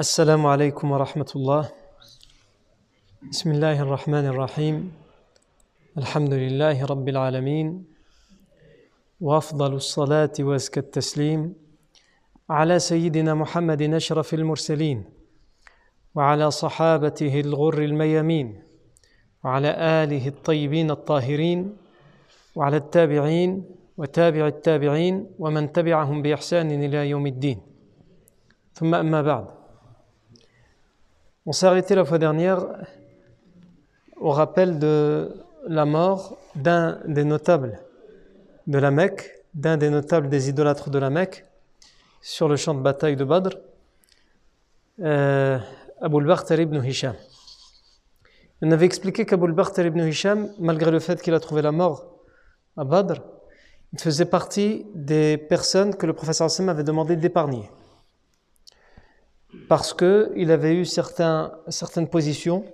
السلام عليكم ورحمة الله. بسم الله الرحمن الرحيم. الحمد لله رب العالمين. وأفضل الصلاة وأزكى التسليم على سيدنا محمد أشرف المرسلين وعلى صحابته الغر الميامين وعلى آله الطيبين الطاهرين وعلى التابعين وتابع التابعين ومن تبعهم بإحسان إلى يوم الدين. ثم أما بعد. On s'est arrêté la fois dernière au rappel de la mort d'un des notables de la Mecque, d'un des notables des idolâtres de la Mecque, sur le champ de bataille de Badr, euh, Abu al ibn Hisham. On avait expliqué qu'Abu al ibn Hisham, malgré le fait qu'il a trouvé la mort à Badr, il faisait partie des personnes que le professeur Hassan avait demandé d'épargner parce qu'il avait eu certaines positions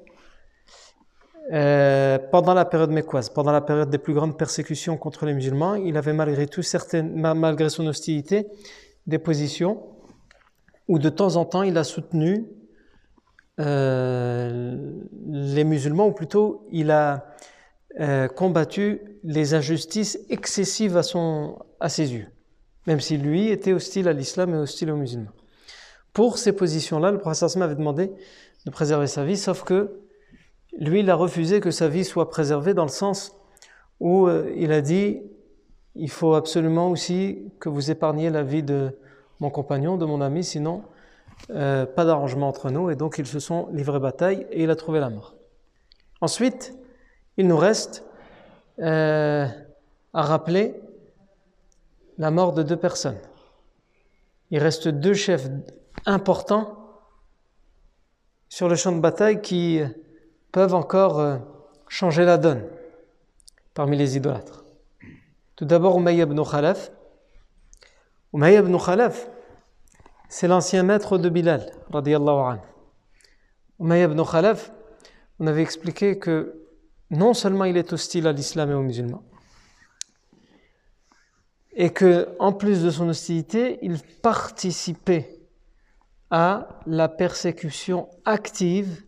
euh, pendant la période mécoise, pendant la période des plus grandes persécutions contre les musulmans. Il avait malgré tout, certaines, malgré son hostilité, des positions où de temps en temps il a soutenu euh, les musulmans, ou plutôt il a euh, combattu les injustices excessives à, à ses yeux, même si lui était hostile à l'islam et hostile aux musulmans. Pour ces positions-là, le professeur Asma avait demandé de préserver sa vie, sauf que lui, il a refusé que sa vie soit préservée dans le sens où euh, il a dit il faut absolument aussi que vous épargniez la vie de mon compagnon, de mon ami, sinon euh, pas d'arrangement entre nous. Et donc ils se sont livrés bataille et il a trouvé la mort. Ensuite, il nous reste euh, à rappeler la mort de deux personnes. Il reste deux chefs importants sur le champ de bataille qui peuvent encore euh, changer la donne parmi les idolâtres. Tout d'abord, Umayya ibn Khalaf. Umayya ibn Khalaf, c'est l'ancien maître de Bilal, radiallahu anhu. Umayya ibn Khalaf, on avait expliqué que non seulement il est hostile à l'islam et aux musulmans, et que en plus de son hostilité, il participait à la persécution active,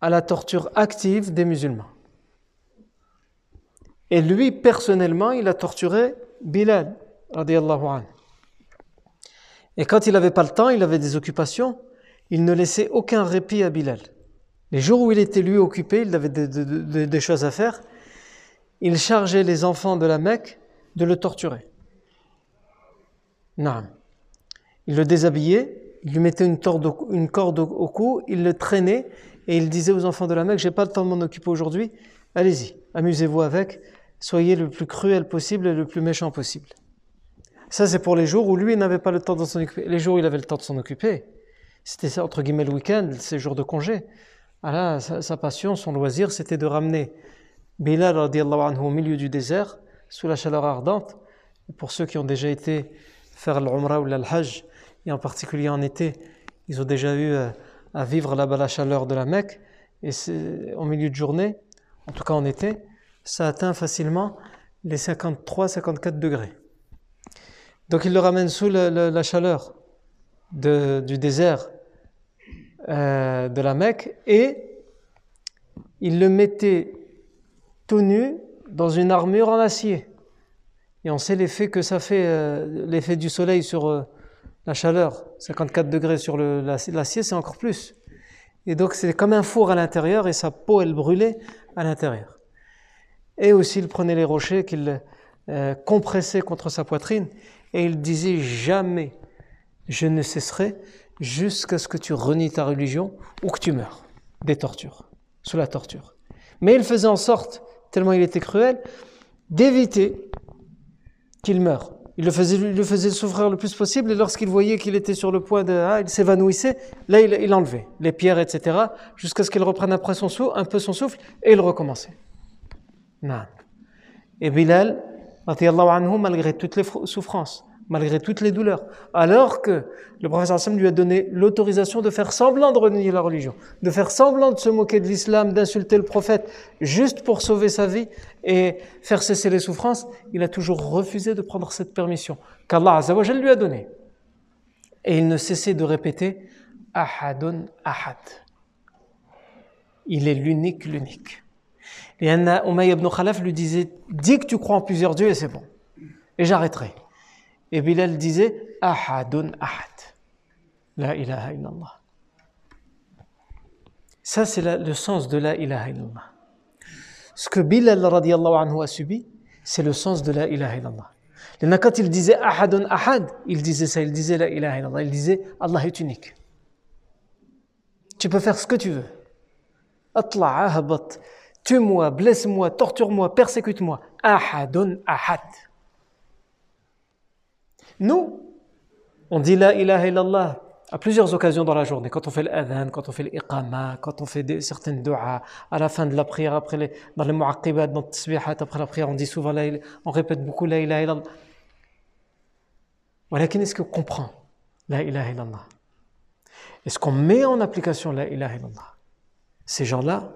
à la torture active des musulmans. Et lui, personnellement, il a torturé Bilal, anhu. Et quand il n'avait pas le temps, il avait des occupations, il ne laissait aucun répit à Bilal. Les jours où il était lui occupé, il avait des, choses à faire, il chargeait les enfants de la Mecque de le torturer. Non. Il le déshabillait, il lui mettait une, corde au, cou, il le traînait et il disait aux enfants de la Mecque, j'ai pas le temps de m'en occuper aujourd'hui, allez-y, amusez-vous avec, soyez le plus cruel possible et le plus méchant possible. Ça, c'est pour les jours où lui n'avait pas le temps de s'en occuper. Les jours où il avait le temps de s'en occuper, c'était entre guillemets le week-end, ses jours de congé. Ah sa, passion, son loisir, c'était de ramener Bilal anhu, au milieu du désert, sous la chaleur ardente. pour ceux qui ont déjà été faire l'Umrah ou l'Hajj, et en particulier en été, ils ont déjà eu euh, à vivre là-bas la chaleur de la Mecque, et en milieu de journée, en tout cas en été, ça atteint facilement les 53-54 degrés. Donc il le ramène sous la chaleur du désert euh, de la Mecque et il le mettait tout nu dans une armure en acier. Et on sait l'effet que ça fait, euh, l'effet du soleil sur la chaleur, 54 degrés sur l'acier, c'est encore plus. Et donc c'est comme un four à l'intérieur et sa peau, elle brûlait à l'intérieur. Et aussi il prenait les rochers qu'il euh, compressait contre sa poitrine et il disait jamais je ne cesserai jusqu'à ce que tu renies ta religion ou que tu meurs des tortures, sous la torture. Mais il faisait en sorte, tellement il était cruel, d'éviter qu'il meure. Il le faisait, souffrir le plus possible et lorsqu'il voyait qu'il était sur le point de... Ah, il s'évanouissait, là il, il, enlevait les pierres, etc. jusqu'à ce qu'il reprenne après son souffle, un peu son souffle et il recommençait. Non. Et Bilal, anhu, malgré toutes les souffrances, malgré toutes les douleurs, alors que le professeur Hassan lui a donné l'autorisation de faire semblant de renier la religion, de faire semblant de se moquer de l'islam, d'insulter le prophète, juste pour sauver sa vie et faire cesser les souffrances, il a toujours refusé de prendre cette permission qu'Allah lui a donnée. Et il ne cessait de répéter Ahadun Ahad. Il est l'unique, l'unique. Et Anna Umayy ibn Khalaf lui disait Dis que tu crois en plusieurs dieux et c'est bon. Et j'arrêterai. Et Bilal disait Ahadun Ahad. La ilaha illallah. Ça, c'est le sens de la ilaha illallah. Ce que Bilal anhu a subi, c'est le sens de la ilaha illallah. Quand il disait ahadun ahad, il disait ça, il disait la ilaha illallah, il disait Allah est unique. Tu peux faire ce que tu veux. Atla, ahabat, tue-moi, blesse-moi, torture-moi, persécute-moi. Ahadun ahad. Nous, on dit la ilaha illallah à plusieurs occasions dans la journée, quand on fait l'adhan, quand on fait l'iqama, quand on fait certaines du'as, à la fin de la prière, après les, dans les mu'aqibat, dans le après la prière, on dit souvent, on répète beaucoup la ilaha illallah. Voilà, est-ce qu'on comprend la ilaha illallah? Est-ce qu'on met en application la ilaha illallah? Ces gens-là,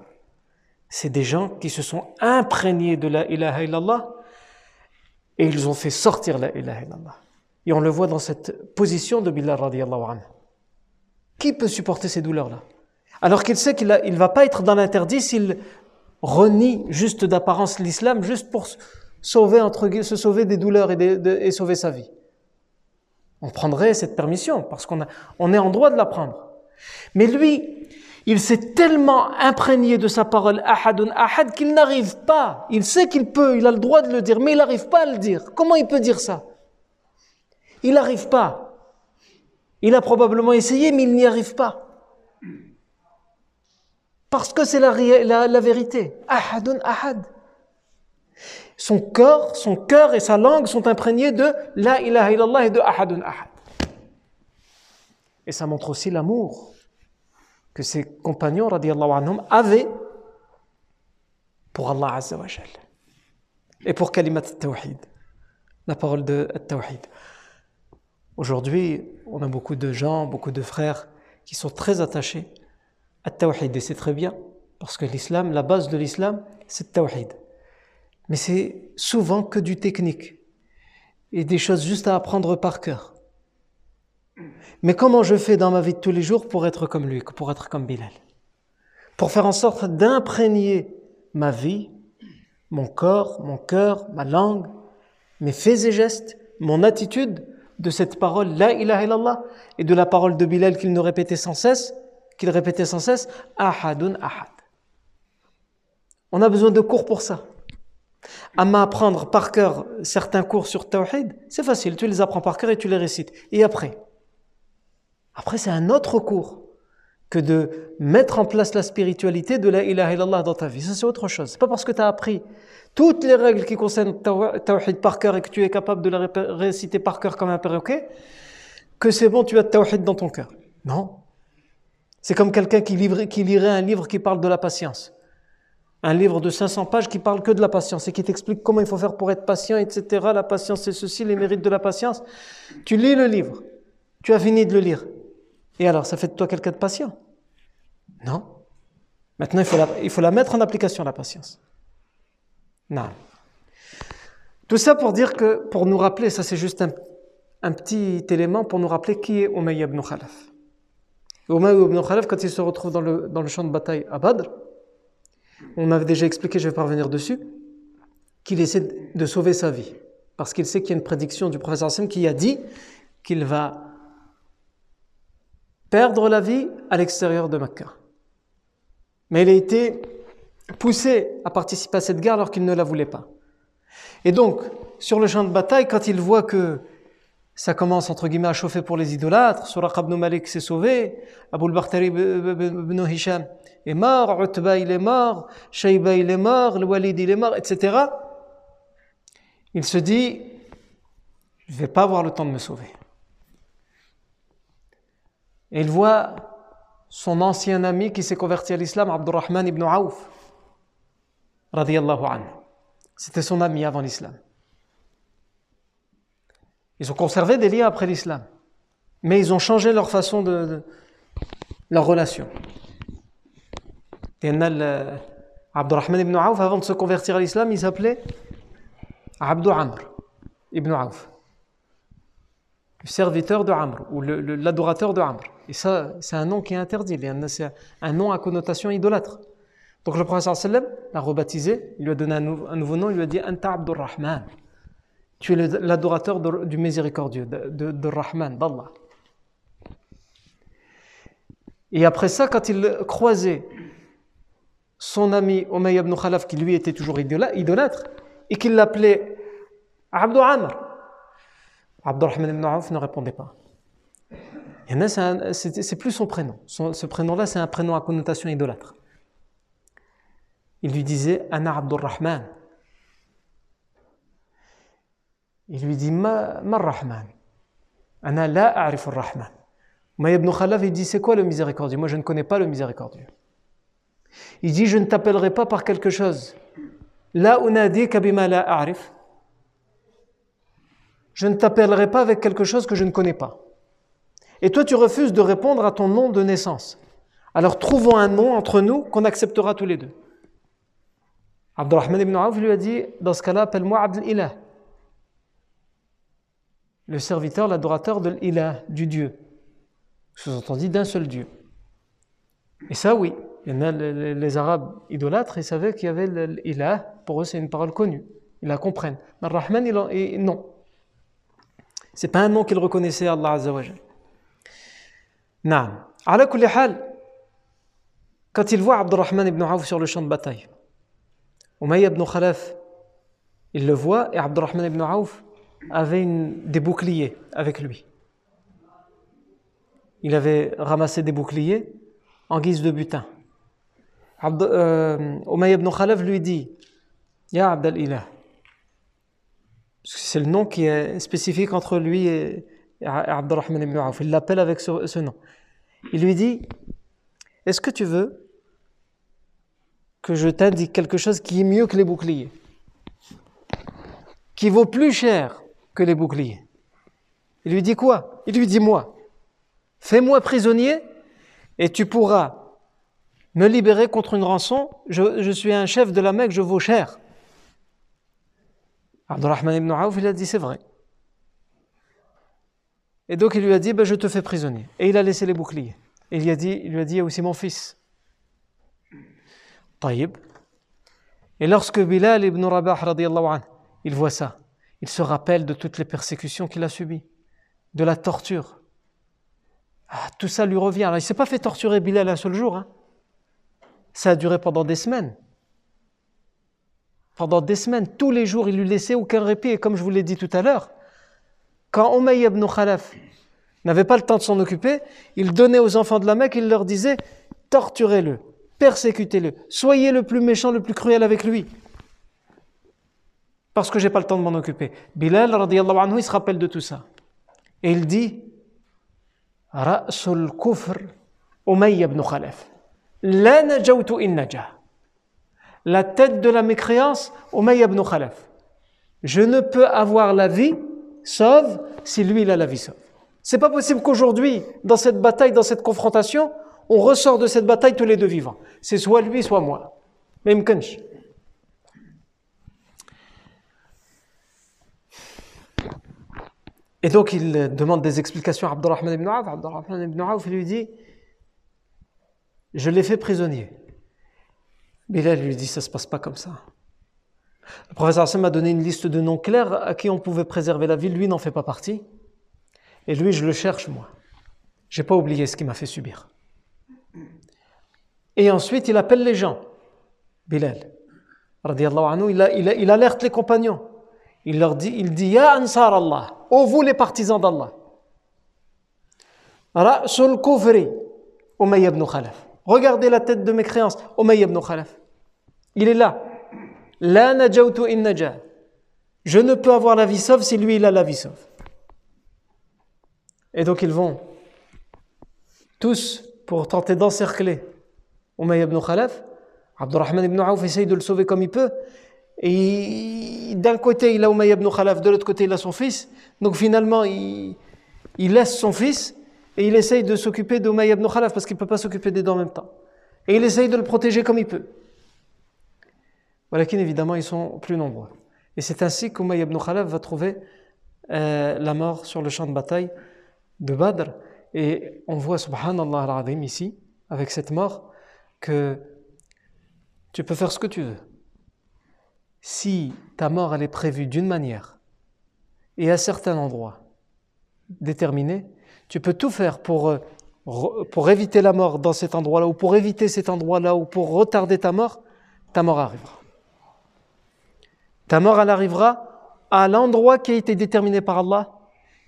c'est des gens qui se sont imprégnés de la ilaha illallah et ils ont fait sortir la ilaha illallah. Et on le voit dans cette position de Bilal radiallahu anhu. Qui peut supporter ces douleurs-là? Alors qu'il sait qu'il ne va pas être dans l'interdit s'il renie juste d'apparence l'islam, juste pour sauver, se sauver des douleurs et, sauver sa vie. On prendrait cette permission parce qu'on on est en droit de la prendre. Mais lui, il s'est tellement imprégné de sa parole ahadun ahad qu'il n'arrive pas. Il sait qu'il peut, il a le droit de le dire, mais il n'arrive pas à le dire. Comment il peut dire ça? Il n'arrive pas. Il a probablement essayé, mais il n'y arrive pas. Parce que c'est la, vérité. Ahadun ahad. Son corps, son cœur et sa langue sont imprégnés de la ilaha illallah et de ahadun ahad. Et ça montre aussi l'amour que ses compagnons, radiallahu anhum, avaient pour Allah Azza wa Et pour kalimat tawhid, la parole de tawhid. Aujourd'hui, on a beaucoup de gens, beaucoup de frères qui sont très attachés à Tawhid et c'est très bien parce que l'islam, la base de l'islam, c'est Tawhid. Mais c'est souvent que du technique et des choses juste à apprendre par cœur. Mais comment je fais dans ma vie de tous les jours pour être comme lui, pour être comme Bilal? Pour faire en sorte d'imprégner ma vie, mon corps, mon cœur, ma langue, mes faits et gestes, mon attitude de cette parole La ilaha illallah et de la parole de Bilal qu'il nous répétait sans cesse, qu'il répétait sans cesse Ahadun ahad. On a besoin de cours pour ça. À m'apprendre par cœur certains cours sur Tawhid, c'est facile, tu les apprends par cœur et tu les récites. Et après? Après, c'est un autre cours que de mettre en place la spiritualité de la ilaha illallah dans ta vie. Ça, c'est autre chose. C'est pas parce que tu as appris toutes les règles qui concernent Tawhid par cœur et que tu es capable de la réciter par cœur comme un perroquet, que c'est bon, tu as Tawhid dans ton cœur. Non. C'est comme quelqu'un qui, qui lirait un livre qui parle de la patience. Un livre de 500 pages qui parle que de la patience et qui t'explique comment il faut faire pour être patient, etc. La patience, c'est ceci, les mérites de la patience. Tu lis le livre. Tu as fini de le lire. Et alors, ça fait de toi quelqu'un de patient Non. Maintenant, il faut, la, il faut la mettre en application, la patience. Non. Tout ça pour dire que, pour nous rappeler, ça c'est juste un, petit élément pour nous rappeler qui est Umayya ibn Khalaf. Umayya ibn Khalaf, quand il se retrouve dans le, dans le champ de bataille à Badr, on avait déjà expliqué, je vais pas revenir dessus, qu'il essaie de sauver sa vie. Parce qu'il sait qu'il y a une prédiction du professeur Hassim qui a dit qu'il va perdre la vie à l'extérieur de Mecca. Mais il a été poussé à participer à cette guerre alors qu'il ne la voulait pas. Et donc, sur le champ de bataille, quand il voit que ça commence entre guillemets à chauffer pour les idolâtres, Suraq ibn Malik s'est sauvé, Abu al-Bakhtari ibn Hisham est mort, Utba il est mort, Shayba il est mort, le Walid il est mort, etc. Il se dit, je ne vais pas avoir le temps de me sauver. Et il voit son ancien ami qui s'est converti à l'islam, Abdurrahman ibn anhu. C'était son ami avant l'islam. Ils ont conservé des liens après l'islam, mais ils ont changé leur façon de, leur relation. Et Abdurrahman ibn Auf, avant de se convertir à l'islam, il s'appelait Abdou Amr ibn Auf. Le serviteur de Amr ou l'adorateur de Amr. Et ça, c'est un nom qui est interdit, c'est un nom à connotation idolâtre. Donc le prophète sallam l'a rebaptisé, il lui a donné un, nouveau nom, il lui a dit Anta Rahman. Tu es l'adorateur du miséricordieux, de, de Rahman, d'Allah. Et après ça, quand il croisait son ami Umayy ibn Khalaf, qui lui était toujours idolâtre, et qu'il l'appelait Abdou Amr, Abdurrahman ibn Auf ne répondait pas. Et c'est plus son prénom. ce prénom-là, c'est un prénom à connotation idolâtre. Il lui disait Ana Abdurrahman. Il lui dit Ma, ma Rahman. Ana la a'rif rahman Mais ibn Khalaf, il dit C'est quoi le miséricordieux? Moi, je ne connais pas le miséricordieux. Il dit Je ne t'appellerai pas par quelque chose. La unadi kabima la a'rif. Je ne t'appellerai pas avec quelque chose que je ne connais pas. Et toi, tu refuses de répondre à ton nom de naissance. Alors trouvons un nom entre nous qu'on acceptera tous les deux. Abdurrahman ibn Auf lui a dit Dans ce cas-là, appelle-moi Abdel Ilah. Le serviteur, l'adorateur de l'Ilah, du Dieu. Sous-entendu d'un seul Dieu. Et ça, oui. Il y en a les, Arabes idolâtres, ils savaient qu'il y avait l'Ilah. Pour eux, c'est une parole connue. Ils la comprennent. Mais Rahman, il, non. C'est pas un nom qu'ils reconnaissaient à Allah Azza wa Naam. Quand il voit Abdurrahman ibn Auf sur le champ de bataille, Umayya ibn Khalaf, il le voit et Abdurrahman ibn Auf avait des boucliers avec lui. Il avait ramassé des boucliers en guise de butin. Abd, euh, ibn Khalaf lui dit Ya Abdel Ilah. C'est le nom qui est spécifique entre lui et, Abdurrahman ibn. Il l'appelle avec ce nom. Il lui dit Est-ce que tu veux que je t'indique quelque chose qui est mieux que les boucliers, qui vaut plus cher que les boucliers? Il lui dit quoi? Il lui dit moi, fais-moi prisonnier et tu pourras me libérer contre une rançon. Je, suis un chef de la Mecque, je vaux cher. Abdurrahman ibn Auf, il a dit c'est vrai. Et donc il lui a dit ben, je te fais prisonnier. Et il a laissé les boucliers. Et il, a dit, il lui a dit il y a aussi mon fils. Taïb. Et lorsque Bilal ibn Rabah anhu, il voit ça, il se rappelle de toutes les persécutions qu'il a subies, de la torture. Ah, tout ça lui revient. Alors, il ne s'est pas fait torturer Bilal un seul jour. Hein. Ça a duré pendant des semaines. Pendant des semaines, tous les jours, il lui laissait aucun répit. Et comme je vous l'ai dit tout à l'heure, quand Umayy ibn Khalaf n'avait pas le temps de s'en occuper, il donnait aux enfants de la Mecque, il leur disait torturez-le, persécutez-le, soyez le plus méchant, le plus cruel avec lui. Parce que j'ai pas le temps de m'en occuper. Bilal, anhu, il se rappelle de tout ça. Et il dit Ra'sul kufr Umayy ibn Khalaf. La najawtu in najah. La tête de la mécréance, Umayy ibn Khalaf. Je ne peux avoir la vie sauve si lui il a la vie sauve. C'est pas possible qu'aujourd'hui, dans cette bataille, dans cette confrontation, on ressort de cette bataille tous les deux vivants. C'est soit lui, soit moi. Même Kench. Et donc il demande des explications à Abdurrahman ibn Auf. Abdurrahman ibn Auf lui dit Je l'ai fait prisonnier. Bilal lui dit Ça ne se passe pas comme ça. Le professeur Hassan m'a donné une liste de noms clairs à qui on pouvait préserver la vie. Lui n'en fait pas partie. Et lui, je le cherche, moi. J'ai pas oublié ce qu'il m'a fait subir. Et ensuite, il appelle les gens. Bilal, anhu, il, alerte les compagnons. Il leur dit, il dit, Ya Ansar Allah, ô vous les partisans d'Allah. Ra'sul ibn Khalaf. Regardez la tête de mes créances, Umayy ibn Khalaf. Il est là. La najawtu in najah. Je ne peux avoir la vie sauve si lui il a la vie sauve. Et donc ils vont tous pour tenter d'encercler Umayy ibn Khalaf. Abdurrahman ibn Auf essaye de le sauver comme il peut. Et d'un côté, il a Umayy ibn Khalaf, de l'autre côté, il a son fils. Donc finalement, il, laisse son fils et il essaye de s'occuper d'Umayy ibn Khalaf parce qu'il ne peut pas s'occuper des deux en même temps. Et il essaye de le protéger comme il peut. Voilà évidemment, ils sont plus nombreux. Et c'est ainsi qu'Umayy ibn Khalaf va trouver euh, la mort sur le champ de bataille de Badr. Et on voit, subhanallah al-azim, ici, avec cette mort, que tu peux faire ce que tu veux. Si ta mort, elle est prévue d'une manière et à certains endroits déterminés, tu peux tout faire pour, euh, pour éviter la mort dans cet endroit-là ou pour éviter cet endroit-là ou pour retarder ta mort, ta mort arrivera. Ta mort, elle arrivera à l'endroit qui a été déterminé par Allah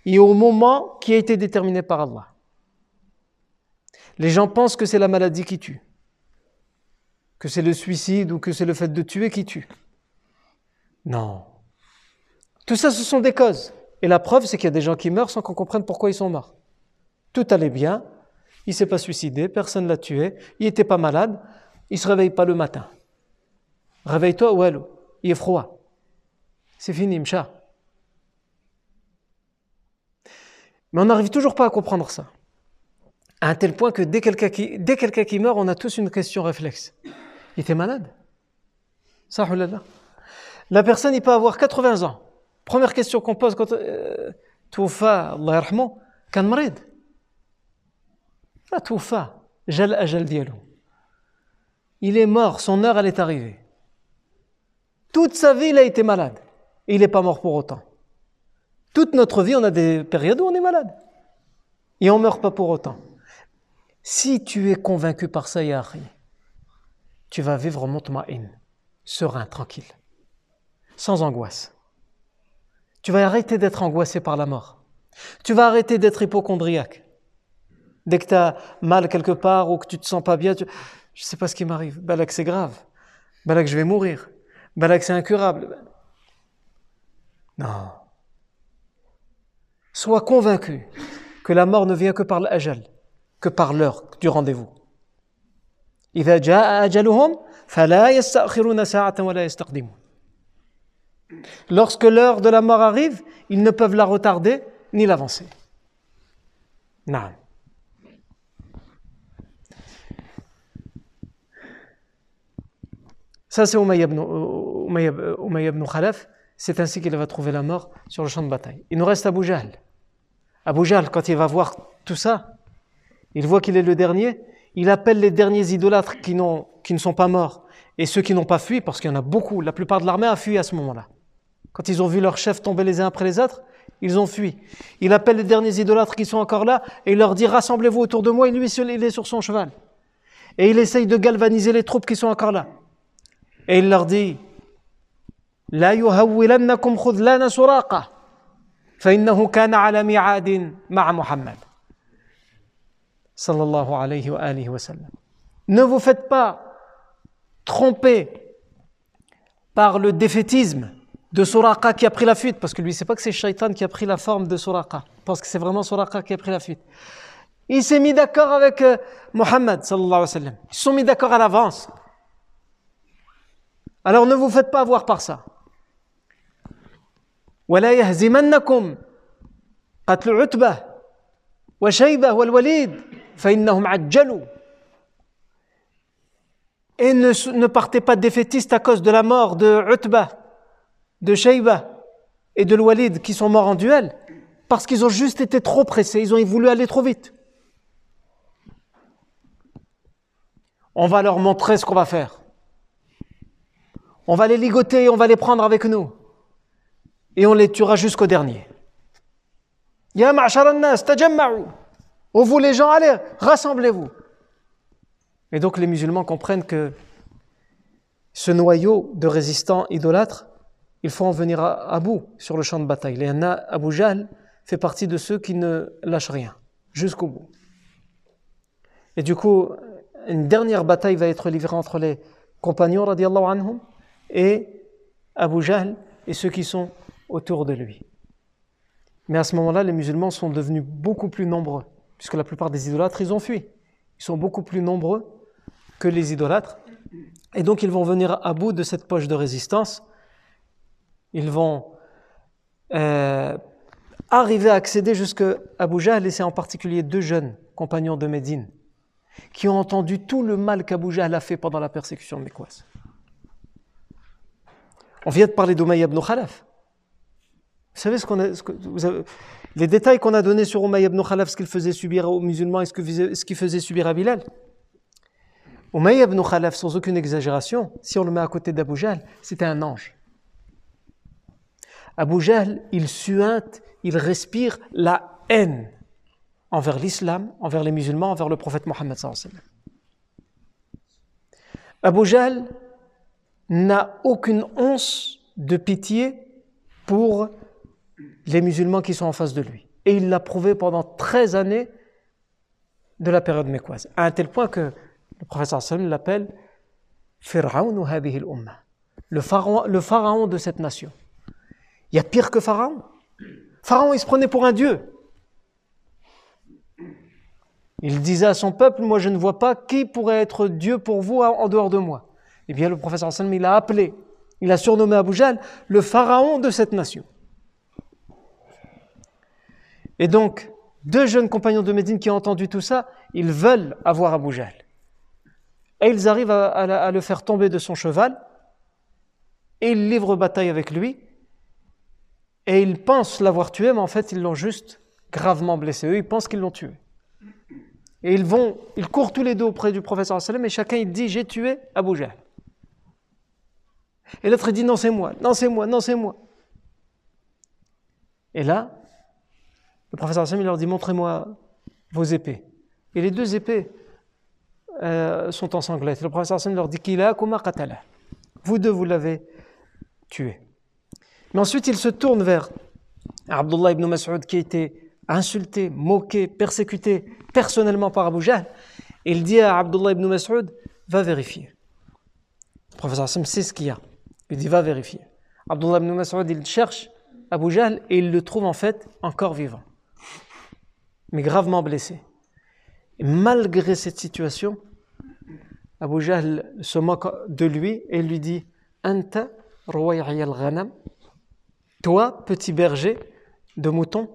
et au moment qui a été déterminé par Allah. Les gens pensent que c'est la maladie qui tue, que c'est le suicide ou que c'est le fait de tuer qui tue. Non. Tout ça, ce sont des causes. Et la preuve, c'est qu'il y a des gens qui meurent sans qu'on comprenne pourquoi ils sont morts. Tout allait bien, il ne s'est pas suicidé, personne ne l'a tué, il n'était pas malade, il ne se réveille pas le matin. Réveille-toi, Ouelou, il est froid. C'est fini, Mcha. Mais on n'arrive toujours pas à comprendre ça. À un tel point que dès quelqu'un qui, meurt, on a tous une question réflexe. Il était malade? Ça, La personne, il peut avoir 80 ans. Première question qu'on pose quand euh, Toufa, Allah yarhamou, kan marid. La Toufa, jal ajal dialou. Il est mort, son heure, elle est arrivée. Toute sa vie, il a été malade. Il n'est pas mort pour autant. Toute notre vie, on a des périodes où on est malade. Et on ne meurt pas pour autant. Si tu es convaincu par ça, Yahri, tu vas vivre mutma'in, serein, tranquille, sans angoisse. Tu vas arrêter d'être angoissé par la mort. Tu vas arrêter d'être hypochondriaque. Dès que tu as mal quelque part ou que tu te sens pas bien, tu... je ne sais pas ce qui m'arrive. Balak, c'est grave. Balak, je vais mourir. Balak, c'est incurable. Non. Sois convaincu que la mort ne vient que par l'ajal, que par l'heure du rendez-vous. Lorsque l'heure de la mort arrive, ils ne peuvent la retarder ni l'avancer. Non. Ça, c'est Umayya ibn. C'est ainsi qu'il va trouver la mort sur le champ de bataille. Il nous reste Abu Jahl. Abu Jahl, quand il va voir tout ça, il voit qu'il est le dernier, il appelle les derniers idolâtres qui, qui ne sont pas morts et ceux qui n'ont pas fui, parce qu'il y en a beaucoup, la plupart de l'armée a fui à ce moment-là. Quand ils ont vu leurs chefs tomber les uns après les autres, ils ont fui. Il appelle les derniers idolâtres qui sont encore là et il leur dit rassemblez-vous autour de moi. Et lui, il est sur son cheval. Et il essaye de galvaniser les troupes qui sont encore là. Et il leur dit لا يهولنكم خذلان سراقة فإنه كان على ميعاد مع محمد صلى الله عليه وآله وسلم Ne vous faites pas tromper par le défaitisme de Suraqa qui a pris la fuite, parce que lui, c'est pas que c'est Shaitan qui a pris la forme de Suraqa, parce que c'est vraiment Suraqa qui a pris la fuite. Il s'est mis d'accord avec euh, Mohammed, sallallahu alayhi wa sallam. Ils se sont mis d'accord à l'avance. Alors ne vous faites pas avoir par ça. ولا يهزمنكم قتل عتبة وشيبة والوليد فإنهم عجلوا Et ne, ne partez pas défaitistes à cause de la mort de Utba, de Shayba et de Walid qui sont morts en duel, parce qu'ils ont juste été trop pressés, ils ont voulu aller trop vite. On va leur montrer ce qu'on va faire. On va les ligoter, on va les prendre avec nous et on les tuera jusqu'au dernier. Ya. Oh vous les gens, allez, rassemblez-vous. Et donc les musulmans comprennent que ce noyau de résistants idolâtres, il faut en venir à, bout sur le champ de bataille. Les Abu Jahl fait partie de ceux qui ne lâchent rien jusqu'au bout. Et du coup, une dernière bataille va être livrée entre les compagnons anhum et Abu et ceux qui sont autour de lui. Mais à ce moment-là, les musulmans sont devenus beaucoup plus nombreux, puisque la plupart des idolâtres, ils ont fui. Ils sont beaucoup plus nombreux que les idolâtres. Et donc, ils vont venir à bout de cette poche de résistance. Ils vont euh, arriver à accéder jusqu'à Abu Jahl, et en particulier deux jeunes compagnons de Médine qui ont entendu tout le mal qu'Abu Jahl a fait pendant la persécution de mécoise. On vient de parler d'Umayya ibn Khalaf. Vous savez ce qu'on les détails qu'on a donnés sur Umayy ibn Khalaf, ce qu'il faisait subir aux musulmans et ce qu'il faisait subir à Bilal. Umayy ibn Khalaf, sans aucune exagération, si on le met à côté d'Abu Jahl, c'était un ange. Abu Jahl, il suinte, il respire la haine envers l'islam, envers les musulmans, envers le prophète Mohammed. Abu Jahl n'a aucune once de pitié pour les musulmans qui sont en face de lui. Et il l'a prouvé pendant 13 années de la période mécoise, à un tel point que le wa sallam l'appelle le pharaon, le pharaon de cette nation. Il y a pire que Pharaon. Pharaon, il se prenait pour un dieu. Il disait à son peuple, moi je ne vois pas qui pourrait être Dieu pour vous en dehors de moi. Eh bien le professeur Hassan, il appelé, il a surnommé Abu le pharaon de cette nation. Et donc, deux jeunes compagnons de Médine qui ont entendu tout ça, ils veulent avoir Abu Jahl. Et ils arrivent à, le faire tomber de son cheval, et ils livrent bataille avec lui, et ils pensent l'avoir tué, mais en fait, ils l'ont juste gravement blessé. Eux, ils pensent qu'ils l'ont tué. Et ils vont, ils courent tous les deux auprès du professeur et chacun il dit J'ai tué Abu Jahl. Et l'autre dit Non, c'est moi, non, c'est moi, non, c'est moi. Et là, le professeur il leur dit Montrez-moi vos épées. Et les deux épées euh, sont ensanglantes. Le professeur sallam leur dit qatala. Vous deux, vous l'avez tué. Mais ensuite, il se tourne vers Abdullah ibn Mas'ud qui a été insulté, moqué, persécuté personnellement par Abu Jahl. Il dit à Abdullah ibn Mas'ud, va vérifier. Le professeur Hassan sait ce qu'il y a. Il dit, va vérifier. Abdullah ibn Mas'ud, il cherche Abu Jahl et il le trouve en fait encore vivant, mais gravement blessé. Et malgré cette situation, Abu Jahl se moque de lui et lui dit Anta ghanam, toi, petit berger de moutons.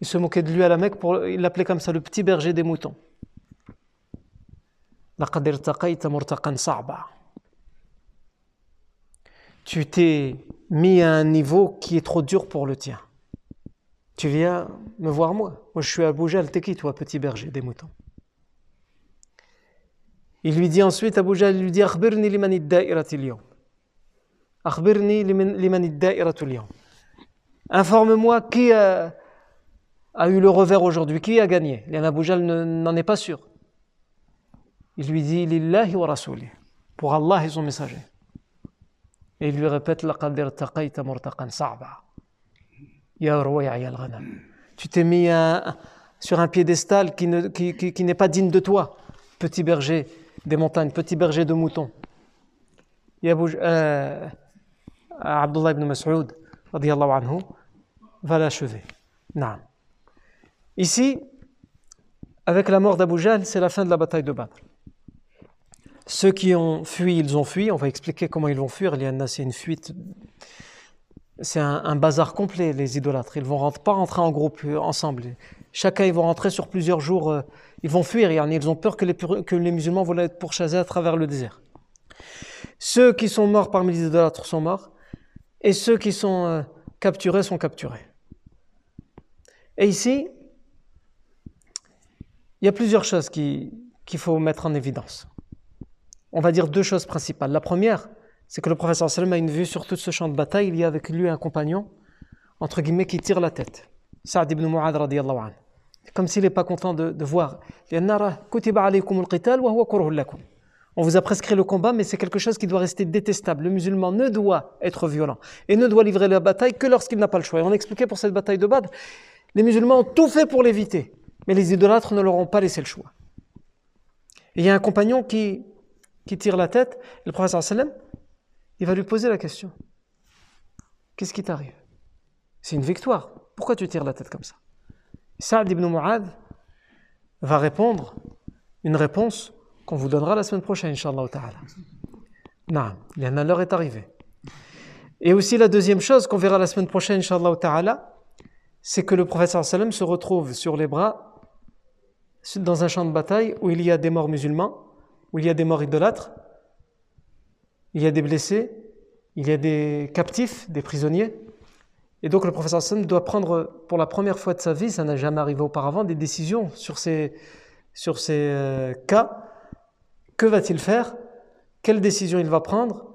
Il se moquait de lui à la Mecque, pour, il l'appelait comme ça le petit berger des moutons. Tu t'es mis à un niveau qui est trop dur pour le tien. Tu viens me voir moi. Moi, je suis à Boujal, t'es qui toi, petit berger des moutons Il lui dit ensuite, Abu Jal lui dit, Akhbirni limanid da'iratil yawm. Akhbirni limanid da'iratul. Informe-moi qui a, eu le revers aujourd'hui, qui a gagné? Lian Aboujal n'en est pas sûr. Il lui dit, Lillahi wa rasouli. Pour Allah et son messager. Et il lui répète, Laqadir taqayta murtaqan sa'ba. Ya ya al-Ghanam. Tu t'es mis euh, sur un piédestal qui, n'est pas digne de toi, petit berger des montagnes, petit berger de moutons. Euh, Abdullah ibn Mas'ud, anhu, va l'achever. Ici, avec la mort d'Abu Jahl, c'est la fin de la bataille de Badr. Ceux qui ont fui, ils ont fui. On va expliquer comment ils vont fuir. Il c'est une fuite c'est un, bazar complet, les idolâtres. Ils vont rentrer- pas rentrer en groupe, euh, ensemble. Chacun, ils vont rentrer sur plusieurs jours. euh, Ils vont fuir. Ils ont peur que les, musulmans vont être pourchassés à travers le désert. Ceux qui sont morts parmi les idolâtres sont morts. Et ceux qui sont euh, capturés sont capturés. Et ici, il y a plusieurs choses qui- qu'il faut mettre en évidence. On va dire deux choses principales. La première, c'est que le professeur sallam a une vue sur tout ce champ de bataille. Il y a avec lui un compagnon, entre guillemets, qui tire la tête. Saad ibn Mu'ad radiallahu anhu. Comme s'il n'est pas content de, voir. On vous a prescrit le combat, mais c'est quelque chose qui doit rester détestable. Le musulman ne doit être violent et ne doit livrer la bataille que lorsqu'il n'a pas le choix. Et on expliquait pour cette bataille de Bad, les musulmans ont tout fait pour l'éviter, mais les idolâtres ne leur ont pas laissé le choix. Et il y a un compagnon qui, qui tire la tête, le prophète sallam, il va lui poser la question. Qu'est-ce qui t'arrive? C'est une victoire. Pourquoi tu tires la tête comme ça? Saad ibn Mu'ad va répondre une réponse qu'on vous donnera la semaine prochaine, Inch'Allah ta'ala. Non, l'heure est arrivée. Et aussi la deuxième chose qu'on verra la semaine prochaine, Inch'Allah ta'ala, c'est que le prophète sallam se retrouve sur les bras dans un champ de bataille où il y a des morts musulmans, où il y a des morts idolâtres, il y a des blessés, il y a des captifs, des prisonniers, Et donc le professeur Hassan doit prendre pour la première fois de sa vie, ça n'a jamais arrivé auparavant, des décisions sur ces, sur ces euh, cas. Que va-t-il faire? Quelle décision il va prendre?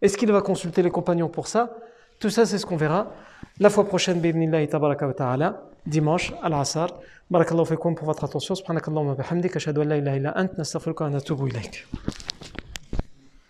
Est-ce qu'il va consulter les compagnons pour ça? Tout ça, c'est ce qu'on verra la fois prochaine, ta'ala, dimanche, à. Barakallahu pour votre attention. Wa bihamdik. Ashhadu an la ilaha illa ant. Wa.